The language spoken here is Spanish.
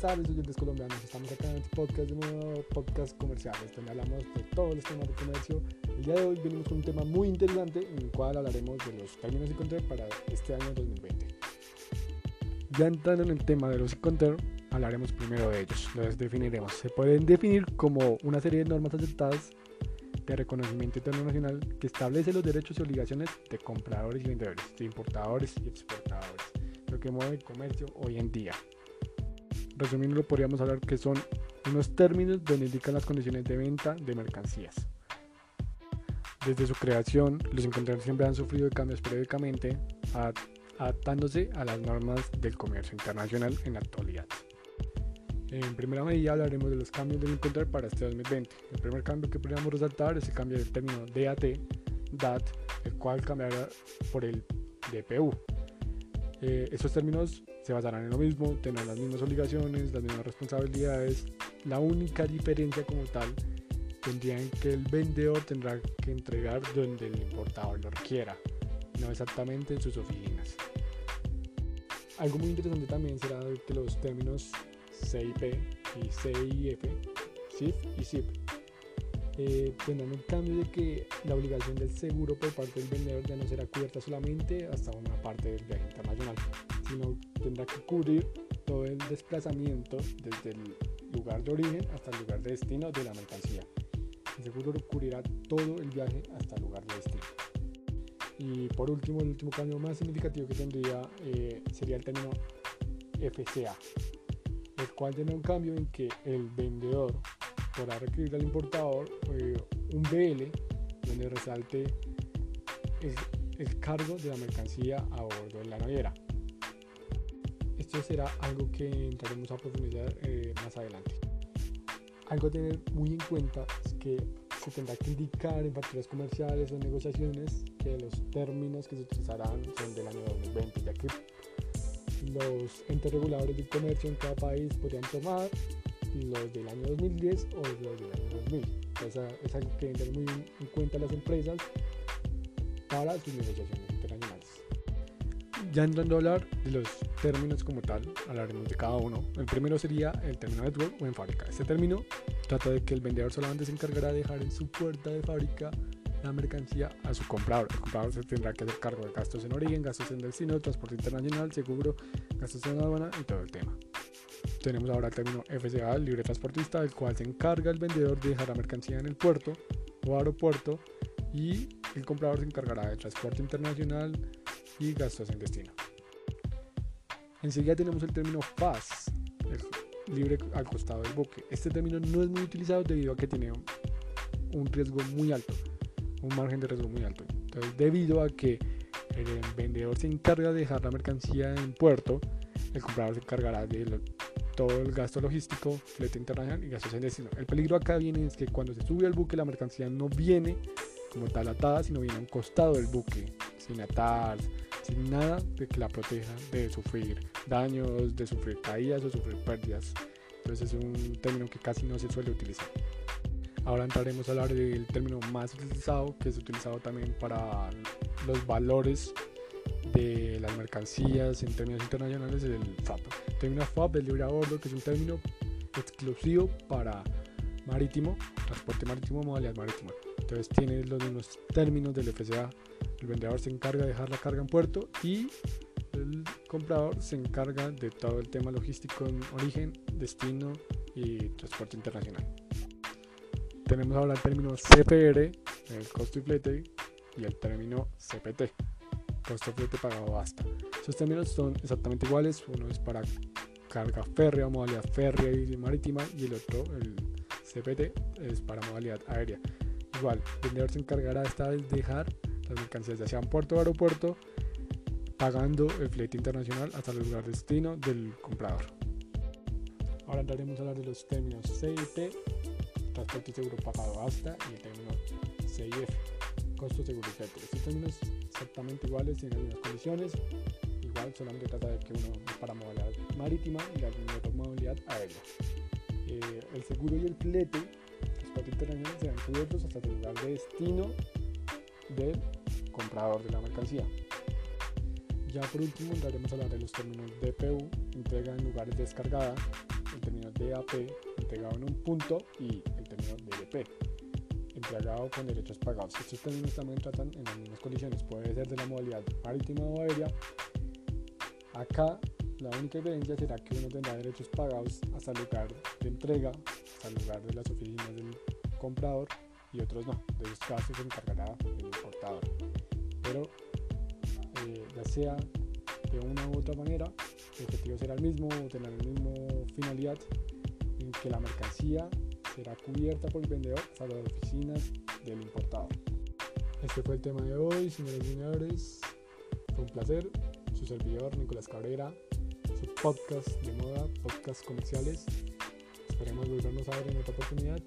tardes, oyentes colombianos. Estamos acá en este podcast de nuevo podcast comerciales, donde hablamos de todos los temas de comercio. El día de hoy venimos con un tema muy interesante en el cual hablaremos de los términos e-counter para este año 2020. Ya entrando en el tema de los e-counter, hablaremos primero de ellos. Los definiremos. Se pueden definir como una serie de normas aceptadas de reconocimiento internacional que establece los derechos y obligaciones de compradores y vendedores, de importadores y exportadores, lo que mueve el comercio hoy en día resumiendo podríamos hablar que son unos términos donde indican las condiciones de venta de mercancías. Desde su creación, los encontradores siempre han sufrido cambios periódicamente, adaptándose a las normas del comercio internacional en la actualidad. En primera medida hablaremos de los cambios del encontrar para este 2020. El primer cambio que podríamos resaltar es el cambio del término DAT, DAT, el cual cambiará por el DPU. Eh, estos términos se basarán en lo mismo, tendrán las mismas obligaciones, las mismas responsabilidades. La única diferencia como tal tendría en que el vendedor tendrá que entregar donde el importador lo requiera, no exactamente en sus oficinas. Algo muy interesante también será que los términos CIP y CIF, CIF y CIP, eh, tendrán el cambio de que la obligación del seguro por parte del vendedor ya no será cubierta solamente hasta una parte del viaje internacional, sino tendrá que cubrir todo el desplazamiento desde el lugar de origen hasta el lugar de destino de la mercancía. El seguro cubrirá todo el viaje hasta el lugar de destino. Y por último, el último cambio más significativo que tendría eh, sería el término FCA, el cual tiene un cambio en que el vendedor podrá requerir al importador eh, un BL donde resalte el, el cargo de la mercancía a bordo de la naviera esto será algo que entraremos a profundizar eh, más adelante. Algo a tener muy en cuenta es que se tendrá que indicar en facturas comerciales o negociaciones que los términos que se utilizarán son del año 2020, ya que los entes reguladores del comercio en cada país podrían tomar los del año 2010 o los del año 2000. Entonces, es algo que deben muy en cuenta las empresas para sus negociaciones internacionales. Ya entrando a hablar de los términos como tal, hablaremos de cada uno. El primero sería el término network o en fábrica. Este término trata de que el vendedor solamente se encargará de dejar en su puerta de fábrica la mercancía a su comprador. El comprador se tendrá que hacer cargo de gastos en origen, gastos en destino, transporte internacional, seguro, gastos en aduana y todo el tema. Tenemos ahora el término FCA, el libre transportista, el cual se encarga el vendedor de dejar la mercancía en el puerto o aeropuerto y el comprador se encargará del transporte internacional y gastos en destino. Enseguida tenemos el término FAS, libre al costado del buque. Este término no es muy utilizado debido a que tiene un riesgo muy alto, un margen de riesgo muy alto. Entonces, debido a que el vendedor se encarga de dejar la mercancía en puerto, el comprador se encargará de todo el gasto logístico, flete internacional y gastos en destino. El peligro acá viene es que cuando se sube al buque la mercancía no viene como tal atada, sino viene a un costado del buque, sin atar, sin nada que la proteja de sufrir daños, de sufrir caídas o sufrir pérdidas. Entonces es un término que casi no se suele utilizar. Ahora entraremos a hablar del término más utilizado, que es utilizado también para los valores de las mercancías en términos internacionales, el FAP. El término FAP es libre a bordo, que es un término exclusivo para marítimo, transporte marítimo, modalidad marítima. Entonces tiene los mismos términos del FCA el vendedor se encarga de dejar la carga en puerto y el comprador se encarga de todo el tema logístico en origen, destino y transporte internacional. Tenemos ahora el término CPR, el costo y flete, y el término CPT, costo flete pagado basta. Esos términos son exactamente iguales, uno es para carga férrea, modalidad férrea y marítima, y el otro, el CPT, es para modalidad aérea. Igual, el vendedor se encargará esta vez de dejar las mercancías ya sean puerto o aeropuerto, pagando el flete internacional hasta el lugar de destino del comprador. Ahora entraremos a hablar de los términos CIP, transporte seguro pagado hasta, y el término CIF, costo seguro flete. Estos términos exactamente iguales, tienen las mismas condiciones, igual solamente trata de que uno es para modalidad marítima y la otra modalidad aérea. Eh, el seguro y el flete, transporte internacional, serán cubiertos hasta el lugar de destino del comprador de la mercancía. Ya por último entraremos a hablar de los términos DPU, entrega en lugares descargada, el término DAP entregado en un punto y el término DDP entregado con derechos pagados. Estos términos también tratan en las mismas condiciones, puede ser de la modalidad marítima o aérea. Acá la única diferencia será que uno tendrá derechos pagados hasta el lugar de entrega, hasta el lugar de las oficinas del comprador y otros no. De esos casos se encargará el importador. Pero eh, ya sea de una u otra manera, el objetivo será el mismo o tener la misma finalidad en que la mercancía será cubierta por el vendedor para las oficinas del importador. Este fue el tema de hoy, señores y señores. Fue un placer. Su servidor, Nicolás Cabrera, su podcast de moda, podcast comerciales. Esperemos volvernos a ver en otra oportunidad.